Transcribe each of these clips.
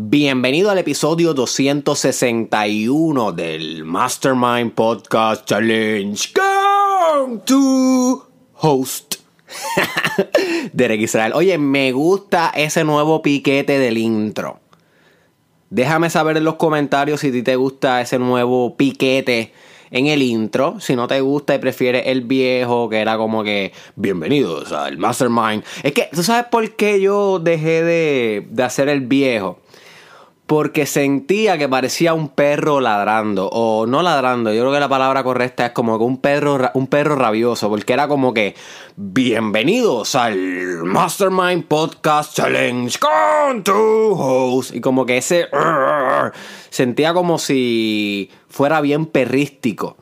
Bienvenido al episodio 261 del Mastermind Podcast Challenge. Come to host. Derek Israel. Oye, me gusta ese nuevo piquete del intro. Déjame saber en los comentarios si a ti te gusta ese nuevo piquete en el intro. Si no te gusta y prefieres el viejo, que era como que bienvenidos al Mastermind. Es que, ¿tú sabes por qué yo dejé de, de hacer el viejo? Porque sentía que parecía un perro ladrando o no ladrando, yo creo que la palabra correcta es como que un perro un perro rabioso, porque era como que bienvenidos al Mastermind Podcast Challenge con tu host y como que ese sentía como si fuera bien perrístico.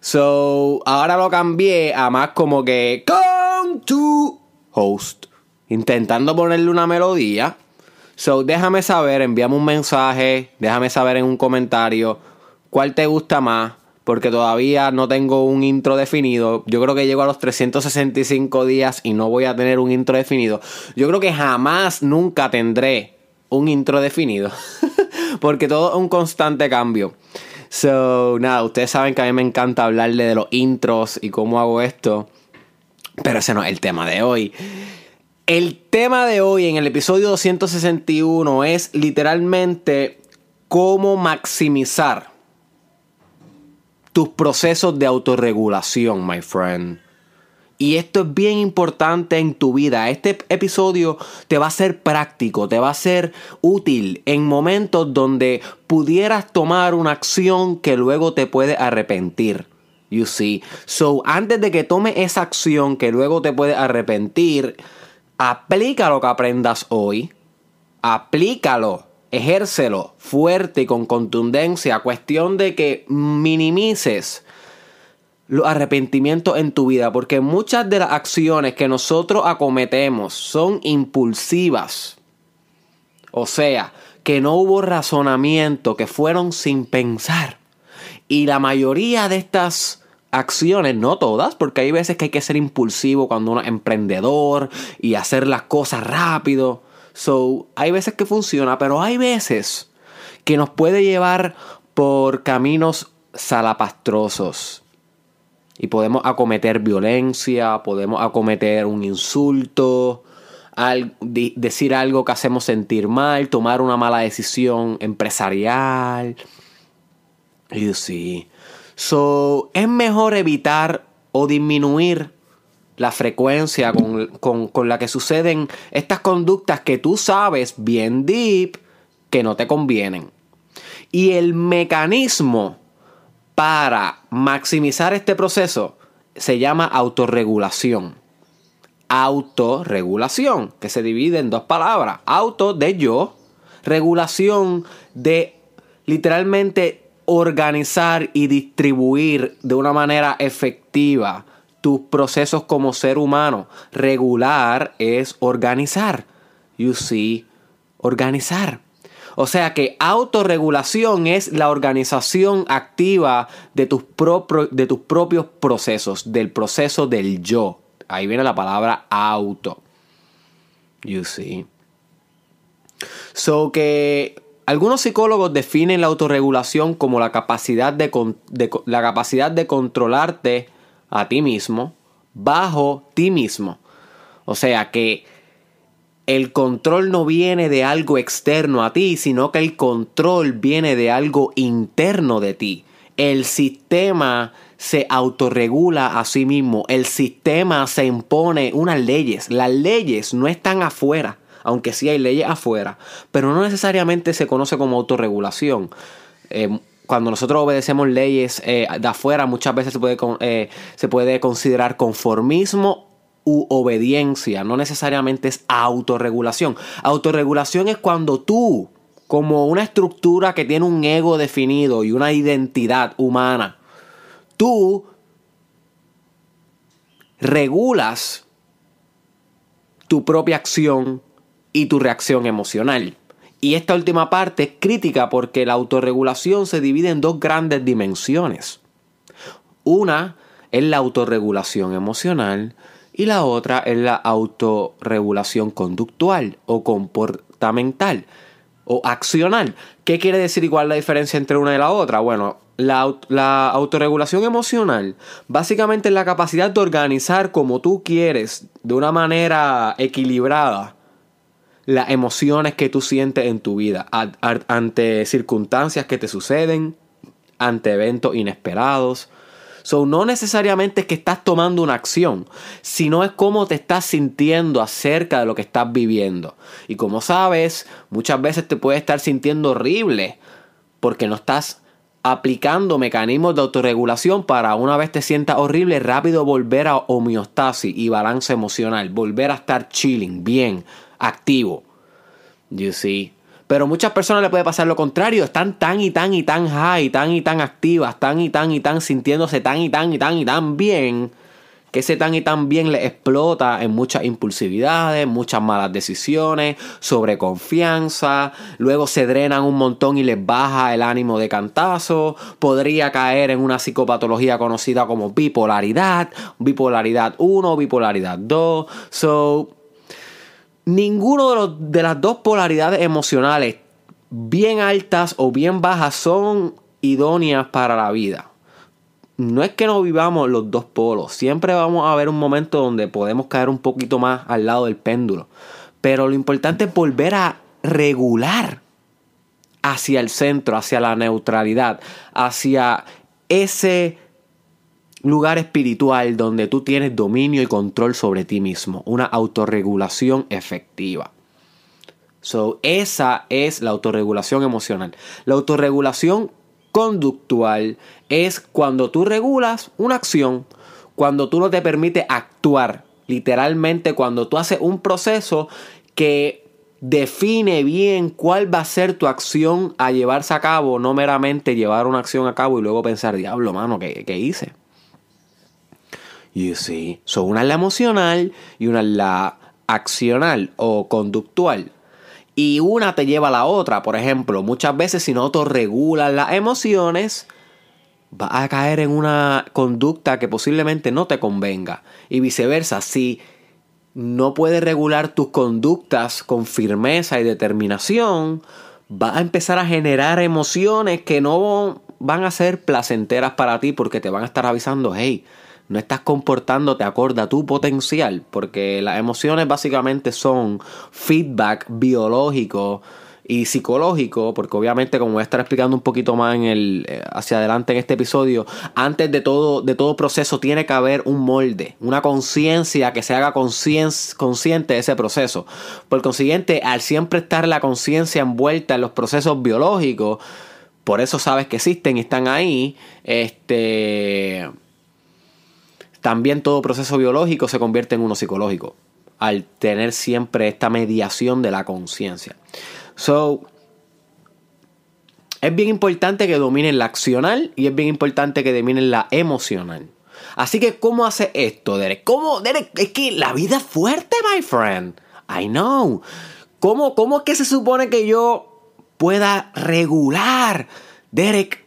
So, ahora lo cambié a más como que con tu host, intentando ponerle una melodía So, déjame saber, envíame un mensaje, déjame saber en un comentario cuál te gusta más, porque todavía no tengo un intro definido. Yo creo que llego a los 365 días y no voy a tener un intro definido. Yo creo que jamás, nunca tendré un intro definido, porque todo es un constante cambio. So, nada, ustedes saben que a mí me encanta hablarle de los intros y cómo hago esto, pero ese no es el tema de hoy. El tema de hoy en el episodio 261 es literalmente cómo maximizar tus procesos de autorregulación, my friend. Y esto es bien importante en tu vida. Este episodio te va a ser práctico, te va a ser útil en momentos donde pudieras tomar una acción que luego te puede arrepentir. You see. So, antes de que tome esa acción que luego te puede arrepentir, aplica lo que aprendas hoy, aplícalo, ejércelo fuerte y con contundencia, cuestión de que minimices los arrepentimientos en tu vida, porque muchas de las acciones que nosotros acometemos son impulsivas. O sea, que no hubo razonamiento, que fueron sin pensar. Y la mayoría de estas acciones, no todas, porque hay veces que hay que ser impulsivo cuando uno es emprendedor y hacer las cosas rápido. So, hay veces que funciona, pero hay veces que nos puede llevar por caminos salapastrosos. Y podemos acometer violencia, podemos acometer un insulto, decir algo que hacemos sentir mal, tomar una mala decisión empresarial. Y sí. So, es mejor evitar o disminuir la frecuencia con, la que suceden estas conductas que tú sabes bien deep que no te convienen. Y el mecanismo para maximizar este proceso se llama autorregulación. Autorregulación, que se divide en dos palabras. Auto de yo, regulación de literalmente organizar y distribuir de una manera efectiva tus procesos como ser humano. Regular es organizar. You see, organizar. O sea que autorregulación es la organización activa de tus, de tus propios procesos, del proceso del yo. Ahí viene la palabra auto. You see. So que algunos psicólogos definen la autorregulación como la capacidad de, la capacidad de controlarte a ti mismo bajo ti mismo. O sea que el control no viene de algo externo a ti, sino que el control viene de algo interno de ti. El sistema se autorregula a sí mismo. El sistema se impone unas leyes. Las leyes no están afuera aunque sí hay leyes afuera, pero no necesariamente se conoce como autorregulación. Eh, cuando nosotros obedecemos leyes eh, de afuera, muchas veces se puede, eh, se puede considerar conformismo u obediencia, no necesariamente es autorregulación. Autorregulación es cuando tú, como una estructura que tiene un ego definido y una identidad humana, tú regulas tu propia acción, y tu reacción emocional. Y esta última parte es crítica porque la autorregulación se divide en dos grandes dimensiones. Una es la autorregulación emocional y la otra es la autorregulación conductual o comportamental. o accional. ¿Qué quiere decir igual la diferencia entre una y la otra? Bueno, la, la, autorregulación emocional básicamente es la capacidad de organizar como tú quieres, de una manera equilibrada, las emociones que tú sientes en tu vida ante circunstancias que te suceden, ante eventos inesperados. So, no necesariamente es que estás tomando una acción, sino es cómo te estás sintiendo acerca de lo que estás viviendo. Y como sabes, muchas veces te puedes estar sintiendo horrible porque no estás aplicando mecanismos de autorregulación para una vez te sientas horrible, rápido volver a homeostasis y balance emocional, volver a estar chilling, bien, activo. You see? Pero muchas personas le puede pasar lo contrario, están tan y tan y tan high, tan y tan activas, tan y tan y tan sintiéndose tan y tan y tan y tan bien, que ese tan y tan bien le explota en muchas impulsividades, muchas malas decisiones, sobreconfianza, luego se drenan un montón y les baja el ánimo de cantazo, podría caer en una psicopatología conocida como bipolaridad, bipolaridad 1, bipolaridad 2, so ninguno de, de las dos polaridades emocionales, bien altas o bien bajas, son idóneas para la vida. No es que no vivamos los dos polos, siempre vamos a ver un momento donde podemos caer un poquito más al lado del péndulo. Pero lo importante es volver a regular hacia el centro, hacia la neutralidad, hacia ese lugar espiritual donde tú tienes dominio y control sobre ti mismo, una autorregulación efectiva. So, esa es la autorregulación emocional. La autorregulación conductual es cuando tú regulas una acción, cuando tú no te permites actuar, literalmente cuando tú haces un proceso que define bien cuál va a ser tu acción a llevarse a cabo, no meramente llevar una acción a cabo y luego pensar, diablo, mano, ¿qué, qué hice? You see. So, una es la emocional y una la accional o conductual. Y una te lleva a la otra. Por ejemplo, muchas veces si no regulas las emociones, vas a caer en una conducta que posiblemente no te convenga. Y viceversa, si no puedes regular tus conductas con firmeza y determinación, vas a empezar a generar emociones que no van a ser placenteras para ti porque te van a estar avisando, hey, no estás comportándote acorde a tu potencial, porque las emociones básicamente son feedback biológico y psicológico, porque obviamente como voy a estar explicando un poquito más en el eh, hacia adelante en este episodio, antes de todo de todo proceso tiene que haber un molde, una conciencia que se haga consciente de ese proceso. Por consiguiente, al siempre estar la conciencia envuelta en los procesos biológicos, por eso sabes que existen y están ahí, este también todo proceso biológico se convierte en uno psicológico al tener siempre esta mediación de la conciencia. So, es bien importante que dominen la accional y es bien importante que dominen la emocional. Así que, ¿cómo hace esto, Derek? ¿Cómo, Derek? Es que la vida es fuerte, my friend. I know. ¿Cómo, cómo es que se supone que yo pueda regular, Derek,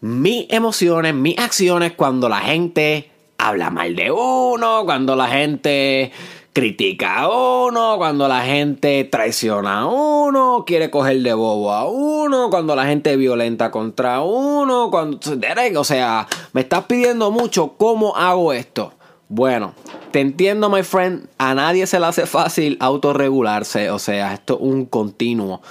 mis emociones, mis acciones cuando la gente habla mal de uno, cuando la gente critica a uno, cuando la gente traiciona a uno, quiere coger de bobo a uno, cuando la gente violenta contra uno, cuando... O sea, me estás pidiendo mucho cómo hago esto. Bueno, te entiendo, my friend. A nadie se le hace fácil autorregularse. O sea, esto es un continuo.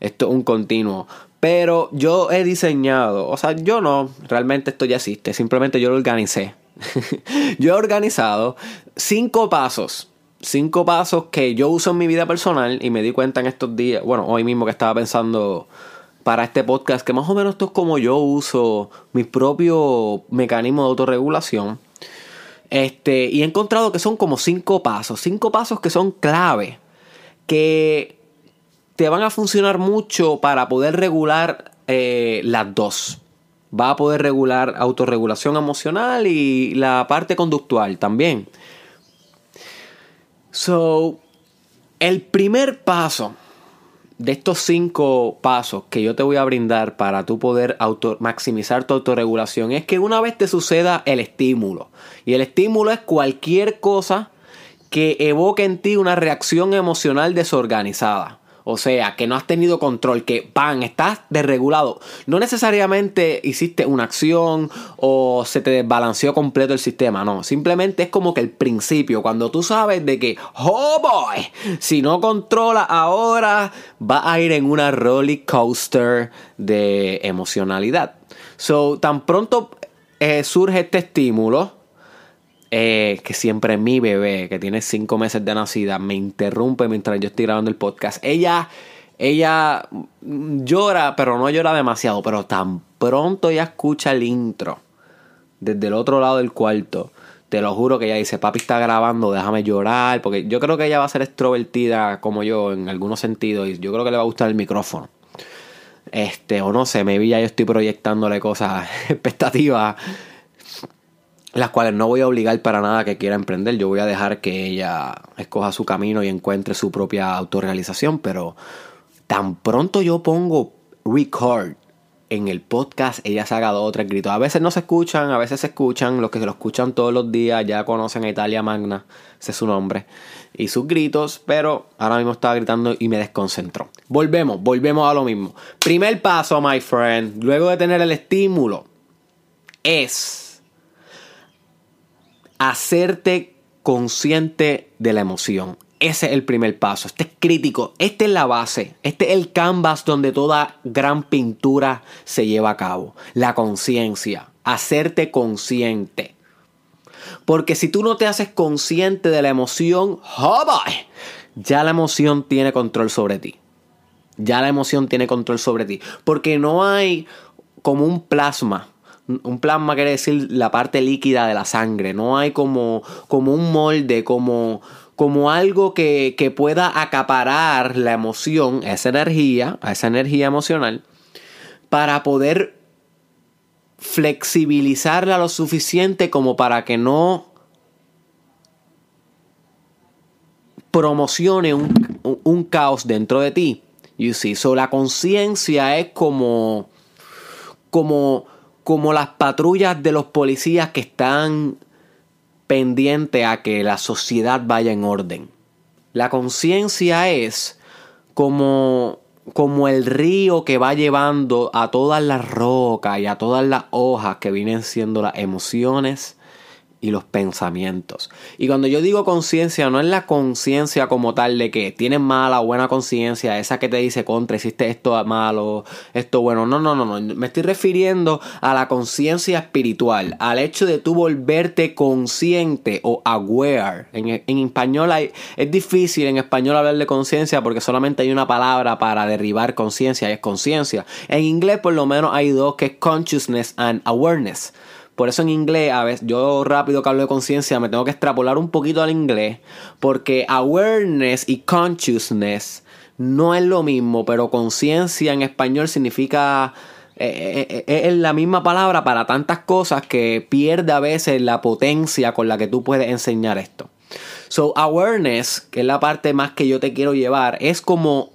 Esto es un continuo. Pero yo he diseñado, o sea, yo no, realmente esto ya existe. Simplemente yo lo organicé yo he organizado cinco pasos. Cinco pasos que yo uso en mi vida personal y me di cuenta en estos días, bueno, hoy mismo que estaba pensando para este podcast, que más o menos esto es como yo uso mis propios mecanismos de autorregulación. Este, y he encontrado que son como cinco pasos, cinco pasos que son clave, que te van a funcionar mucho para poder regular eh, las dos va a poder regular autorregulación emocional y la parte conductual también. So, el primer paso de estos cinco pasos que yo te voy a brindar para tú poder auto maximizar tu autorregulación es que una vez te suceda el estímulo, y el estímulo es cualquier cosa que evoque en ti una reacción emocional desorganizada O sea, que no has tenido control, que pan, estás desregulado. No necesariamente hiciste una acción o se te desbalanceó completo el sistema, no. Simplemente es como que el principio, cuando tú sabes de que, oh boy, si no controla ahora, va a ir en una roller coaster de emocionalidad. So, tan pronto eh, surge este estímulo, eh, que siempre mi bebé, que tiene cinco meses de nacida, me interrumpe mientras yo estoy grabando el podcast. Ella, ella llora, pero no llora demasiado. Pero tan pronto ella escucha el intro desde el otro lado del cuarto. Te lo juro que ella dice, papi está grabando, déjame llorar. Porque yo creo que ella va a ser extrovertida como yo en algunos sentidos. Y yo creo que le va a gustar el micrófono. Este, o no sé, me vi ya yo estoy proyectándole cosas, expectativas las cuales no voy a obligar para nada que quiera emprender. Yo voy a dejar que ella escoja su camino y encuentre su propia autorrealización. Pero tan pronto yo pongo record en el podcast, ella se haga dos o tres gritos. A veces no se escuchan, a veces se escuchan. Los que se lo escuchan todos los días ya conocen a Italia Magna, ese es su nombre, y sus gritos. Pero ahora mismo estaba gritando y me desconcentró. Volvemos, volvemos a lo mismo. Primer paso, my friend, luego de tener el estímulo, es hacerte consciente de la emoción. Ese es el primer paso. Este es crítico. Este es la base. Este es el canvas donde toda gran pintura se lleva a cabo. La conciencia. Hacerte consciente. Porque si tú no te haces consciente de la emoción, ya la emoción tiene control sobre ti. Ya la emoción tiene control sobre ti. Porque no hay como un plasma un plasma quiere decir la parte líquida de la sangre. No hay como, como un molde, como, como algo que, que pueda acaparar la emoción, esa energía, esa energía emocional, para poder flexibilizarla lo suficiente como para que no promocione un, un, caos dentro de ti. So la conciencia es como como como las patrullas de los policías que están pendientes a que la sociedad vaya en orden. La conciencia es como, como el río que va llevando a todas las rocas y a todas las hojas que vienen siendo las emociones y los pensamientos. Y cuando yo digo conciencia, no es la conciencia como tal de que tienes mala o buena conciencia, esa que te dice contra, hiciste esto malo, esto bueno. No, no, no, no. Me estoy refiriendo a la conciencia espiritual, al hecho de tú volverte consciente o aware. En, en español es difícil en español hablar de conciencia porque solamente hay una palabra para derribar conciencia y es conciencia. En inglés por lo menos hay dos que es consciousness and awareness. Por eso en inglés, a veces, yo rápido que hablo de conciencia, me tengo que extrapolar un poquito al inglés, porque awareness y consciousness no es lo mismo, pero conciencia en español significa... Eh, eh, eh, es la misma palabra para tantas cosas que pierde a veces la potencia con la que tú puedes enseñar esto. So, awareness, que es la parte más que yo te quiero llevar, es como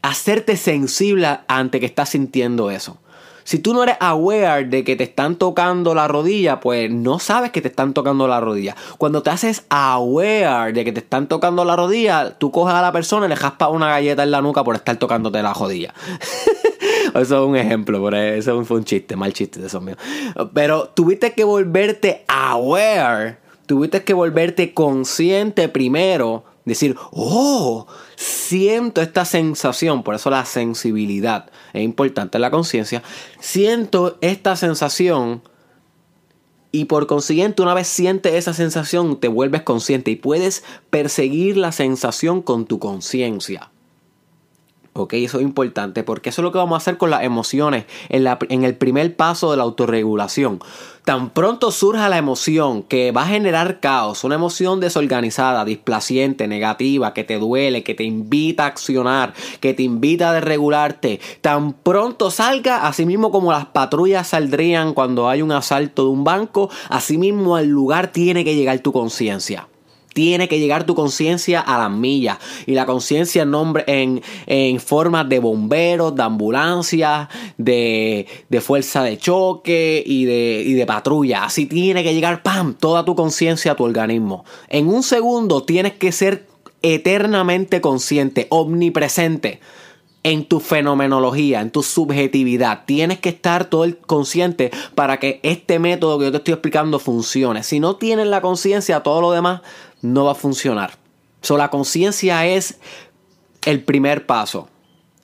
hacerte sensible ante que estás sintiendo eso. Si tú no eres aware de que te están tocando la rodilla, pues no sabes que te están tocando la rodilla. Cuando te haces aware de que te están tocando la rodilla, tú coges a la persona y le jaspas una galleta en la nuca por estar tocándote la rodilla. eso es un ejemplo, por eso fue un chiste, mal chiste de esos míos. Pero tuviste que volverte aware, tuviste que volverte consciente primero Decir, oh, siento esta sensación, por eso la sensibilidad es importante en la conciencia. Siento esta sensación y por consiguiente una vez sientes esa sensación te vuelves consciente y puedes perseguir la sensación con tu conciencia. Ok, eso es importante porque eso es lo que vamos a hacer con las emociones en, la, en el primer paso de la autorregulación. Tan pronto surja la emoción que va a generar caos, una emoción desorganizada, displaciente, negativa, que te duele, que te invita a accionar, que te invita a desregularte, tan pronto salga, así mismo como las patrullas saldrían cuando hay un asalto de un banco, así mismo al lugar tiene que llegar tu conciencia tiene que llegar tu conciencia a las millas. Y la conciencia en nombre en, en forma de bomberos, de ambulancias, de, de fuerza de choque y de, y de patrulla. Así tiene que llegar, ¡pam!, toda tu conciencia a tu organismo. En un segundo tienes que ser eternamente consciente, omnipresente en tu fenomenología, en tu subjetividad. Tienes que estar todo el consciente para que este método que yo te estoy explicando funcione. Si no tienes la conciencia, todo lo demás no va a funcionar. So, la conciencia es el primer paso.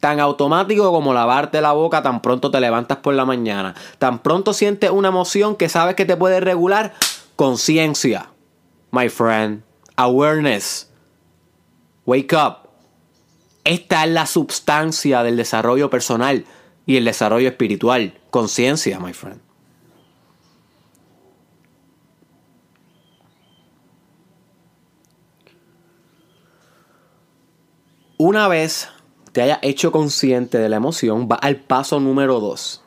Tan automático como lavarte la boca tan pronto te levantas por la mañana. Tan pronto sientes una emoción que sabes que te puede regular. Conciencia. My friend. Awareness. Wake up. Esta es la substancia del desarrollo personal y el desarrollo espiritual. Conciencia, my friend. Una vez te haya hecho consciente de la emoción, va al paso número 2.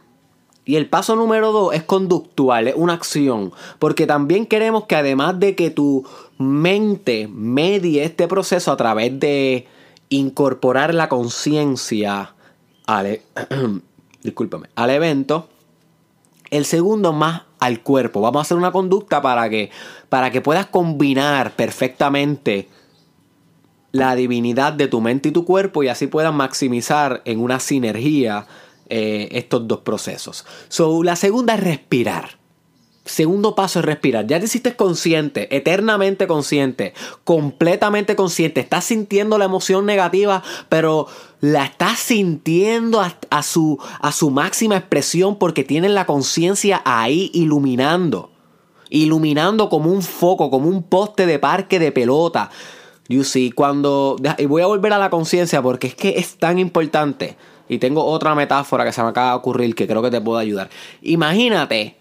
Y el paso número 2 es conductual, es una acción. Porque también queremos que además de que tu mente medie este proceso a través de incorporar la conciencia al, e- al evento. El segundo más al cuerpo. Vamos a hacer una conducta para que, para que puedas combinar perfectamente la divinidad de tu mente y tu cuerpo y así puedas maximizar en una sinergia eh, estos dos procesos. So, la segunda es respirar. Segundo paso es respirar. Ya te hiciste consciente, eternamente consciente, completamente consciente. Estás sintiendo la emoción negativa, pero la estás sintiendo a, su, a su máxima expresión porque tienes la conciencia ahí iluminando. Iluminando como un foco, como un poste de parque de pelota. You see, cuando. Y voy a volver a la conciencia porque es que es tan importante. Y tengo otra metáfora que se me acaba de ocurrir que creo que te puede ayudar. Imagínate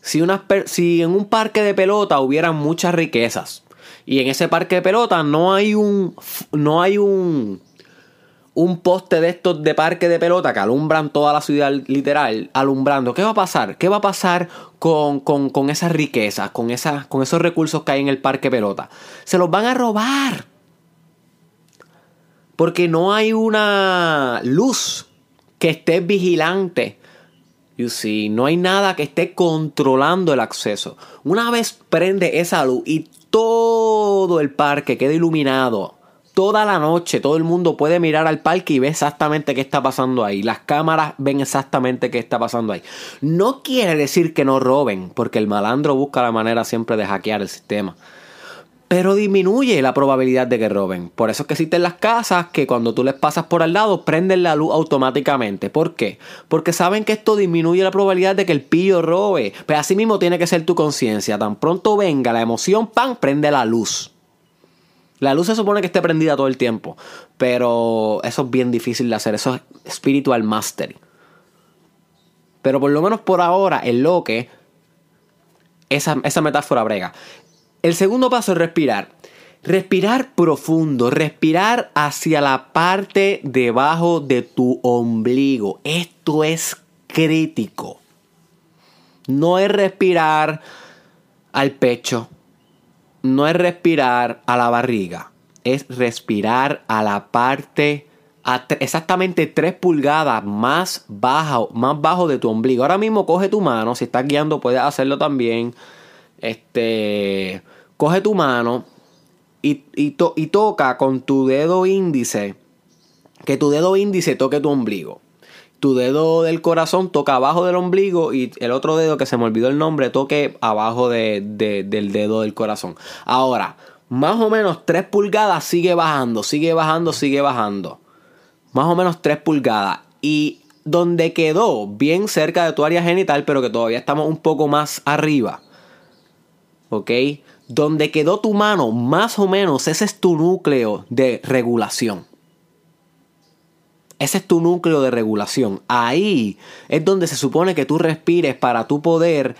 si, si en un parque de pelota hubieran muchas riquezas y en ese parque de pelota no hay un, no hay un, un poste de estos de parque de pelota que alumbran toda la ciudad literal, alumbrando, ¿qué va a pasar? ¿Qué va a pasar con, con esas riquezas, con, con esos recursos que hay en el parque pelota? Se los van a robar. Porque no hay una luz que esté vigilante You see, no hay nada que esté controlando el acceso. Una vez prende esa luz y todo el parque queda iluminado, toda la noche todo el mundo puede mirar al parque y ve exactamente qué está pasando ahí. Las cámaras ven exactamente qué está pasando ahí. No quiere decir que no roben, porque el malandro busca la manera siempre de hackear el sistema pero disminuye la probabilidad de que roben. Por eso es que existen las casas que cuando tú les pasas por al lado prenden la luz automáticamente. ¿Por qué? Porque saben que esto disminuye la probabilidad de que el pillo robe. Pero pues así mismo tiene que ser tu conciencia. Tan pronto venga la emoción, ¡pam! prende la luz. La luz se supone que esté prendida todo el tiempo. Pero eso es bien difícil de hacer. Eso es spiritual mastery. Pero por lo menos por ahora, en lo que esa, esa metáfora brega. El segundo paso es respirar. Respirar profundo, respirar hacia la parte debajo de tu ombligo. Esto es crítico. No es respirar al pecho, no es respirar a la barriga, es respirar a la parte exactamente 3 pulgadas más bajo, más bajo de tu ombligo. Ahora mismo coge tu mano, si estás guiando puedes hacerlo también. Este, coge tu mano y, y, toca con tu dedo índice, que tu dedo índice toque tu ombligo. Tu dedo del corazón toca abajo del ombligo y el otro dedo que se me olvidó el nombre toque abajo del dedo del corazón. Ahora, más o menos 3 pulgadas sigue bajando, sigue bajando, sigue bajando. Más o menos 3 pulgadas. Y donde quedó, bien cerca de tu área genital, pero que todavía estamos un poco más arriba. ¿Ok? Donde quedó tu mano, más o menos, ese es tu núcleo de regulación. Ese es tu núcleo de regulación. Ahí es donde se supone que tú respires para tu poder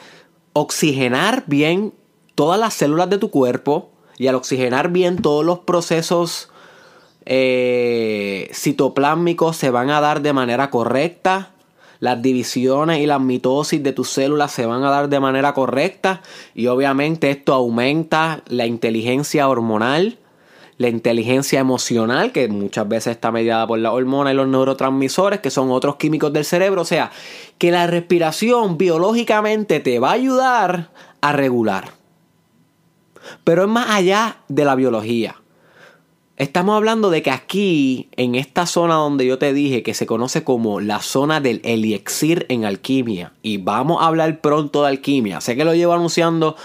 oxigenar bien todas las células de tu cuerpo y al oxigenar bien todos los procesos eh, citoplásmicos se van a dar de manera correcta las divisiones y las mitosis de tus células se van a dar de manera correcta y obviamente esto aumenta la inteligencia hormonal, la inteligencia emocional, que muchas veces está mediada por la hormona y los neurotransmisores, que son otros químicos del cerebro. O sea, que la respiración biológicamente te va a ayudar a regular. Pero es más allá de la biología. Estamos hablando de que aquí, en esta zona donde yo te dije que se conoce como la zona del elixir en alquimia, y vamos a hablar pronto de alquimia, sé que lo llevo anunciando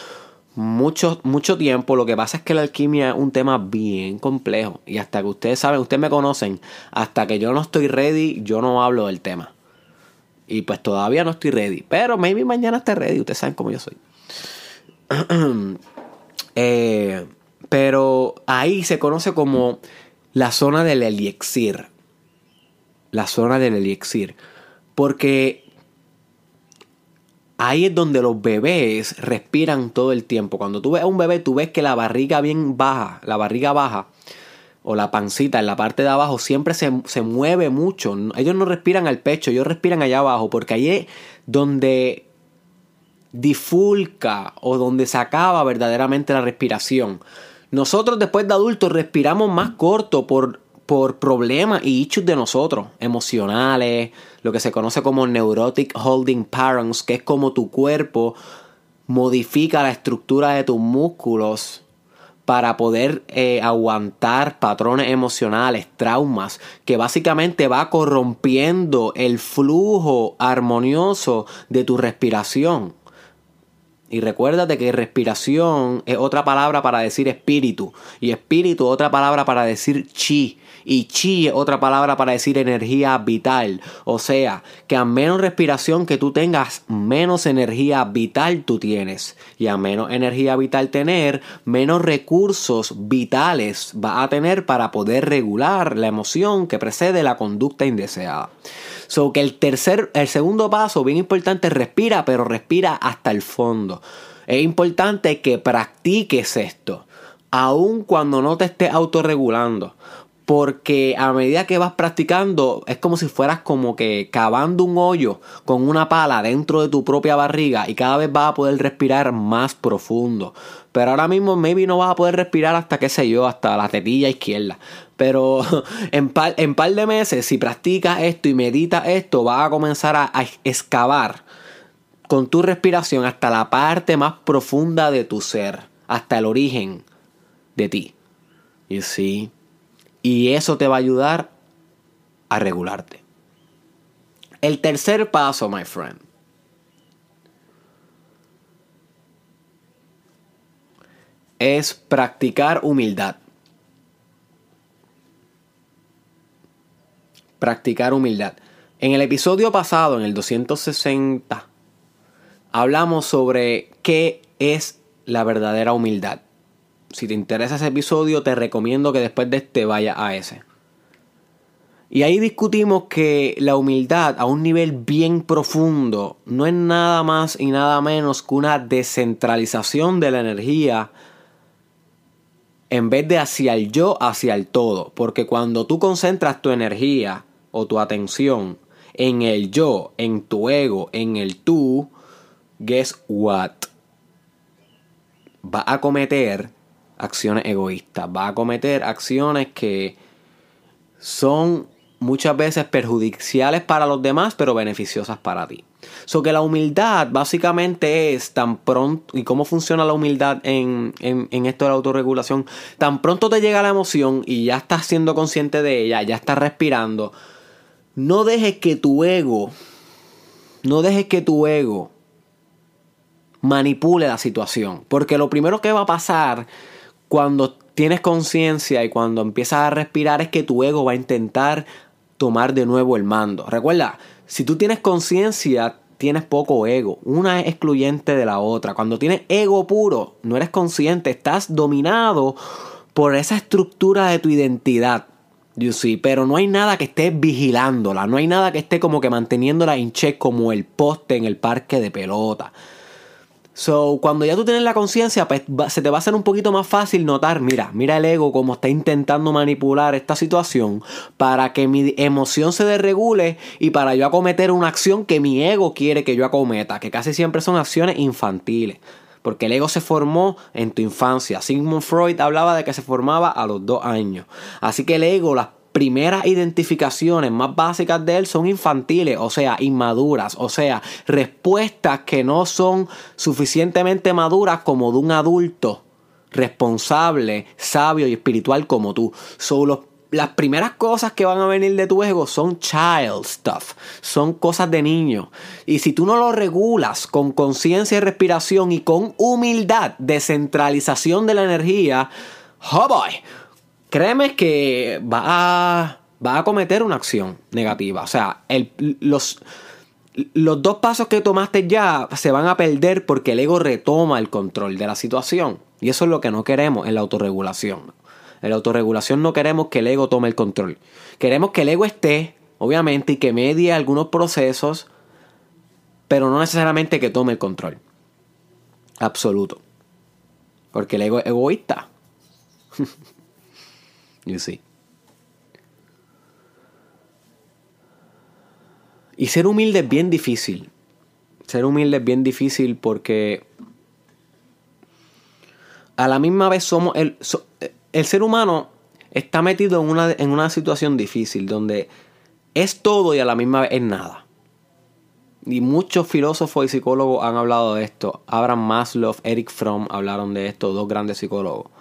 mucho, mucho tiempo, lo que pasa es que la alquimia es un tema bien complejo, y hasta que ustedes saben, ustedes me conocen, hasta que yo no estoy ready, yo no hablo del tema. Y pues todavía no estoy ready, pero maybe mañana esté ready, ustedes saben cómo yo soy. eh, pero ahí se conoce como la zona del elixir. La zona del elixir. Porque ahí es donde los bebés respiran todo el tiempo. Cuando tú ves a un bebé, tú ves que la barriga bien baja, la barriga baja, o la pancita en la parte de abajo, siempre se, se mueve mucho. Ellos no respiran al pecho, ellos respiran allá abajo, porque ahí es donde difulca o donde se acaba verdaderamente la respiración. Nosotros después de adultos respiramos más corto por, por problemas y issues de nosotros, emocionales, lo que se conoce como neurotic holding patterns, que es como tu cuerpo modifica la estructura de tus músculos para poder eh, aguantar patrones emocionales, traumas, que básicamente va corrompiendo el flujo armonioso de tu respiración. Y recuérdate que respiración es otra palabra para decir espíritu. Y espíritu otra palabra para decir chi. Y chi es otra palabra para decir energía vital. O sea, que a menos respiración que tú tengas, menos energía vital tú tienes. Y a menos energía vital tener, menos recursos vitales va a tener para poder regular la emoción que precede la conducta indeseada. So que el tercer, el segundo paso, bien importante, respira, pero respira hasta el fondo. Es importante que practiques esto, aun cuando no te estés autorregulando. Porque a medida que vas practicando, es como si fueras como que cavando un hoyo con una pala dentro de tu propia barriga y cada vez vas a poder respirar más profundo. Pero ahora mismo maybe no vas a poder respirar hasta qué sé yo, hasta la tetilla izquierda. Pero en par, en par de meses, si practicas esto y meditas esto, vas a comenzar a, excavar con tu respiración hasta la parte más profunda de tu ser, hasta el origen de ti. Y sí. Y eso te va a ayudar a regularte. El tercer paso, my friend. Es practicar humildad. Practicar humildad. En el episodio pasado, en el 260, hablamos sobre qué es la verdadera humildad si te interesa ese episodio, te recomiendo que después de este vaya a ese. Y ahí discutimos que la humildad a un nivel bien profundo no es nada más y nada menos que una descentralización de la energía en vez de hacia el yo, hacia el todo. Porque cuando tú concentras tu energía o tu atención en el yo, en tu ego, en el tú, guess what? Va a cometer acciones egoístas, va a cometer acciones que son muchas veces perjudiciales para los demás, pero beneficiosas para ti. So que la humildad básicamente es tan pronto, y cómo funciona la humildad en, en, esto de la autorregulación, tan pronto te llega la emoción y ya estás siendo consciente de ella, ya estás respirando, no dejes que tu ego, no dejes que tu ego manipule la situación, porque lo primero que va a pasar cuando tienes conciencia y cuando empiezas a respirar es que tu ego va a intentar tomar de nuevo el mando. Recuerda, si tú tienes conciencia, tienes poco ego. Una es excluyente de la otra. Cuando tienes ego puro, no eres consciente, estás dominado por esa estructura de tu identidad. You see, pero no hay nada que esté vigilándola, no hay nada que esté como que manteniéndola en check como el poste en el parque de pelota. So, cuando ya tú tienes la conciencia, pues se te va a hacer un poquito más fácil notar, mira, mira el ego como está intentando manipular esta situación para que mi emoción se desregule y para yo acometer una acción que mi ego quiere que yo acometa, que casi siempre son acciones infantiles. Porque el ego se formó en tu infancia. Sigmund Freud hablaba de que se formaba a los dos años. Así que el ego, las primeras identificaciones más básicas de él son infantiles, o sea, inmaduras, o sea, respuestas que no son suficientemente maduras como de un adulto responsable, sabio y espiritual como tú. Solo las primeras cosas que van a venir de tu ego son child stuff, son cosas de niño. Y si tú no lo regulas con conciencia y respiración y con humildad, descentralización de la energía, oh boy, créeme que va a, va a cometer una acción negativa. O sea, los, los dos pasos que tomaste ya se van a perder porque el ego retoma el control de la situación. Y eso es lo que no queremos en la autorregulación. En la autorregulación no queremos que el ego tome el control. Queremos que el ego esté, obviamente, y que medie algunos procesos, pero no necesariamente que tome el control. Absoluto. Porque el ego es egoísta. you see. Y ser humilde es bien difícil. Ser humilde es bien difícil porque a la misma vez somos el, el ser humano está metido en una, en una situación difícil donde es todo y a la misma vez es nada. Y muchos filósofos y psicólogos han hablado de esto. Abraham Maslow, Eric Fromm hablaron de esto, dos grandes psicólogos.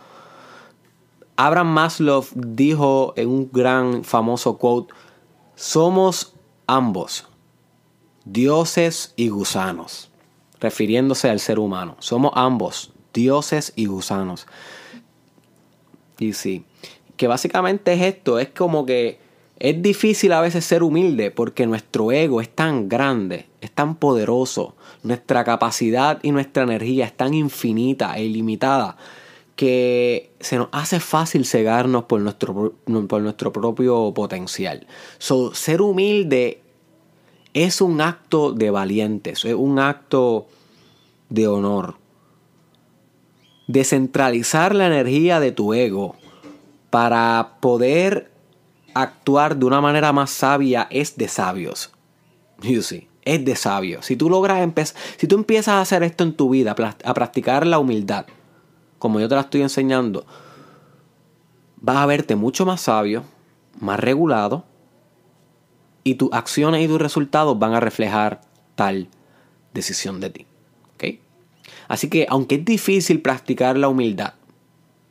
Abraham Maslow dijo en un gran famoso quote, somos ambos, dioses y gusanos, refiriéndose al ser humano. Somos ambos, dioses y gusanos. Y sí, que básicamente es esto, es como que es difícil a veces ser humilde porque nuestro ego es tan grande, es tan poderoso, nuestra capacidad y nuestra energía es tan infinita e ilimitada que se nos hace fácil cegarnos por nuestro, por nuestro propio potencial. So, ser humilde es un acto de valientes, es un acto de honor descentralizar la energía de tu ego para poder actuar de una manera más sabia es de sabios. You see, es de sabios. Si tú logras empezar, si tú empiezas a hacer esto en tu vida, a practicar la humildad, como yo te la estoy enseñando, vas a verte mucho más sabio, más regulado, y tus acciones y tus resultados van a reflejar tal decisión de ti. Así que aunque es difícil practicar la humildad,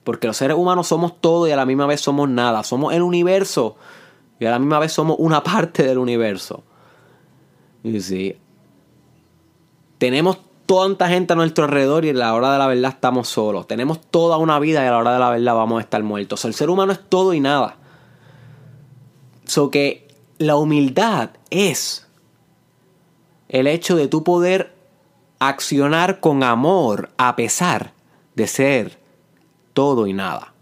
porque los seres humanos somos todo y a la misma vez somos nada, somos el universo y a la misma vez somos una parte del universo. Y sí, tenemos tanta gente a nuestro alrededor y a la hora de la verdad estamos solos. Tenemos toda una vida y a la hora de la verdad vamos a estar muertos. El ser humano es todo y nada. So que la humildad es el hecho de tu poder accionar con amor a pesar de ser todo y nada.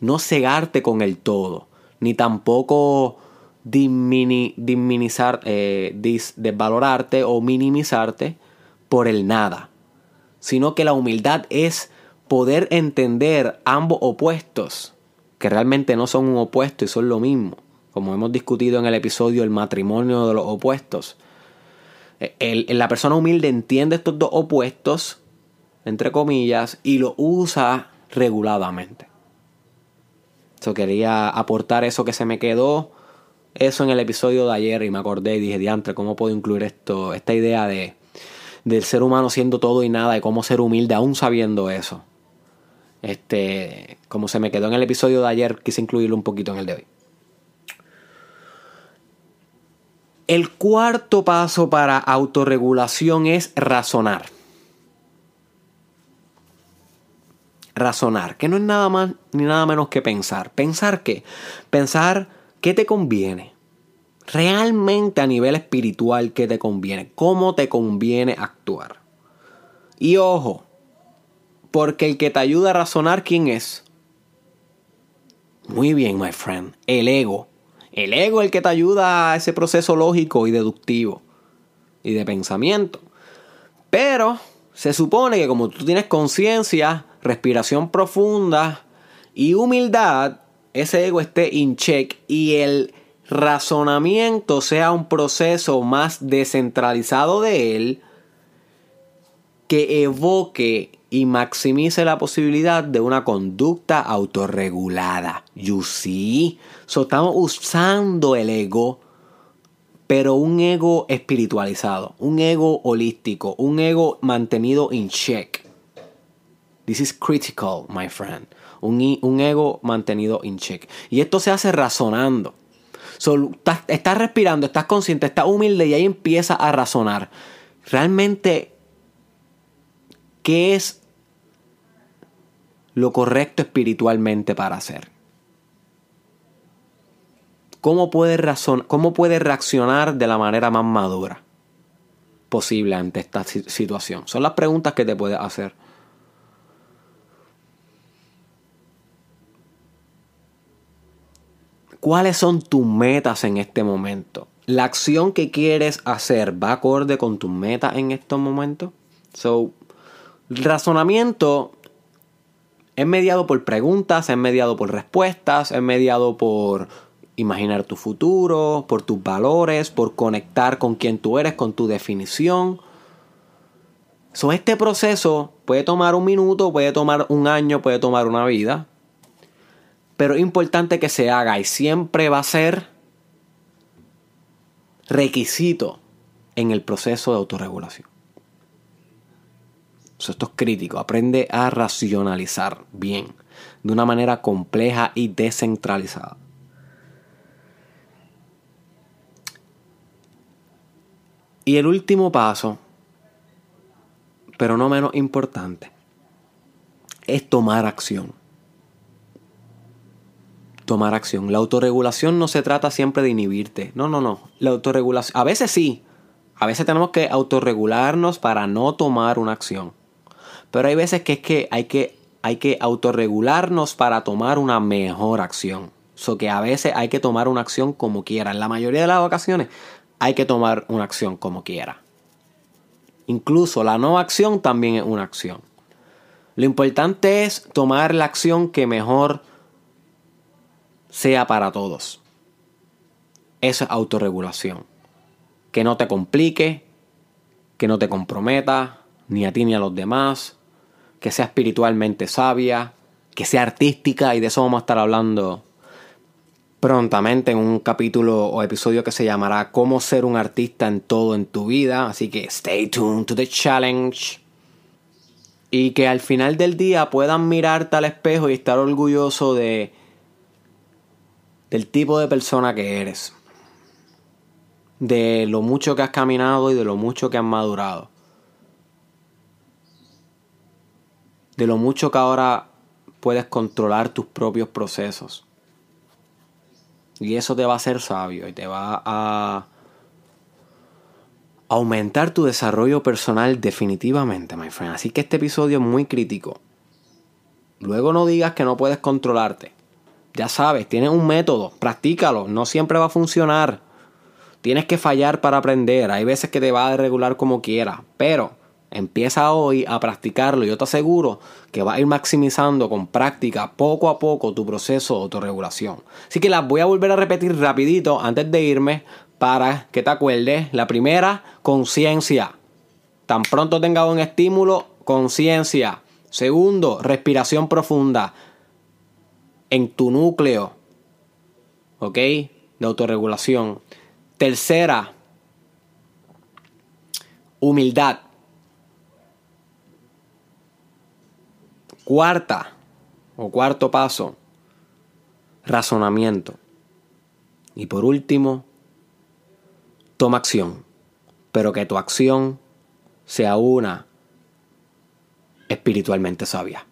No cegarte con el todo, ni tampoco disminizar, eh, desvalorarte o minimizarte por el nada, sino que la humildad es poder entender ambos opuestos, que realmente no son un opuesto y son lo mismo, como hemos discutido en el episodio El matrimonio de los opuestos la persona humilde entiende estos dos opuestos, entre comillas, y lo usa reguladamente. Yo quería aportar eso que se me quedó, eso en el episodio de ayer y me acordé y dije, diantre, ¿cómo puedo incluir esto, esta idea de, del ser humano siendo todo y nada y cómo ser humilde aún sabiendo eso? Este, como se me quedó en el episodio de ayer, quise incluirlo un poquito en el de hoy. El cuarto paso para autorregulación es razonar. Razonar, que no es nada más ni nada menos que pensar. ¿Pensar qué? Pensar qué te conviene. Realmente a nivel espiritual, qué te conviene. Cómo te conviene actuar. Y ojo, porque el que te ayuda a razonar, ¿quién es? Muy bien, my friend. El ego. El ego es el que te ayuda a ese proceso lógico y deductivo y de pensamiento. Pero se supone que como tú tienes conciencia, respiración profunda y humildad, ese ego esté in check y el razonamiento sea un proceso más descentralizado de él que evoque y maximice la posibilidad de una conducta autorregulada. You see? So, estamos usando el ego, pero un ego espiritualizado, un ego holístico, un ego mantenido in check. This is critical, my friend. Un, un ego mantenido in check. Y esto se hace razonando. estás, estás respirando, estás consciente, estás humilde y ahí empieza a razonar. Realmente, ¿qué es lo correcto espiritualmente para hacer? ¿Cómo puede, ¿Cómo reaccionar de la manera más madura posible ante esta situación? Son las preguntas que te puedes hacer. ¿Cuáles son tus metas en este momento? ¿La acción que quieres hacer va acorde con tus metas en estos momentos? So, razonamiento es mediado por preguntas, es mediado por respuestas, es mediado por imaginar tu futuro, por tus valores, por conectar con quien tú eres, con tu definición. So, este proceso puede tomar un minuto, puede tomar un año, puede tomar una vida. Pero es importante que se haga y siempre va a ser requisito en el proceso de autorregulación. esto es crítico. Aprende a racionalizar bien, de una manera compleja y descentralizada. Y el último paso, pero no menos importante, es tomar acción. Tomar acción. La autorregulación no se trata siempre de inhibirte. No, no, no. La autorregulación, a veces sí. A veces tenemos que autorregularnos para no tomar una acción. Pero hay veces que es que hay que, hay que autorregularnos para tomar una mejor acción. So que a veces hay que tomar una acción como quiera. En la mayoría de las ocasiones hay que tomar una acción como quiera. Incluso la no acción también es una acción. Lo importante es tomar la acción que mejor sea para todos. Esa es autorregulación. Que no te complique, que no te comprometa, ni a ti ni a los demás, que sea espiritualmente sabia, que sea artística, y de eso vamos a estar hablando prontamente en un capítulo o episodio que se llamará Cómo ser un artista en todo en tu vida. Así que stay tuned to the challenge. Y que al final del día puedan mirarte al espejo y estar orgulloso de del tipo de persona que eres. De lo mucho que has caminado y de lo mucho que has madurado. De lo mucho que ahora puedes controlar tus propios procesos y eso te va a hacer sabio y te va a aumentar tu desarrollo personal definitivamente, my friend. Así que este episodio es muy crítico. Luego no digas que no puedes controlarte. Ya sabes, tienes un método, practícalo, no siempre va a funcionar. Tienes que fallar para aprender, hay veces que te va a regular como quieras, pero Empieza hoy a practicarlo. Yo te aseguro que va a ir maximizando con práctica poco a poco tu proceso de autorregulación. Así que las voy a volver a repetir rapidito antes de irme para que te acuerdes. La primera, conciencia. Tan pronto tengas un estímulo, conciencia. Segundo, respiración profunda en tu núcleo. ¿Ok? De autorregulación. Tercera, humildad. Cuarta o cuarto paso, razonamiento. Y por último, toma acción, pero que tu acción sea una espiritualmente sabia.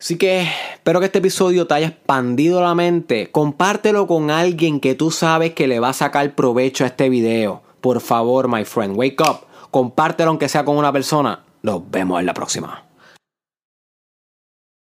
Así que espero que este episodio te haya expandido la mente. Compártelo con alguien que tú sabes que le va a sacar provecho a este video. Por favor, my friend, wake up. Compártelo aunque sea con una persona. Nos vemos en la próxima.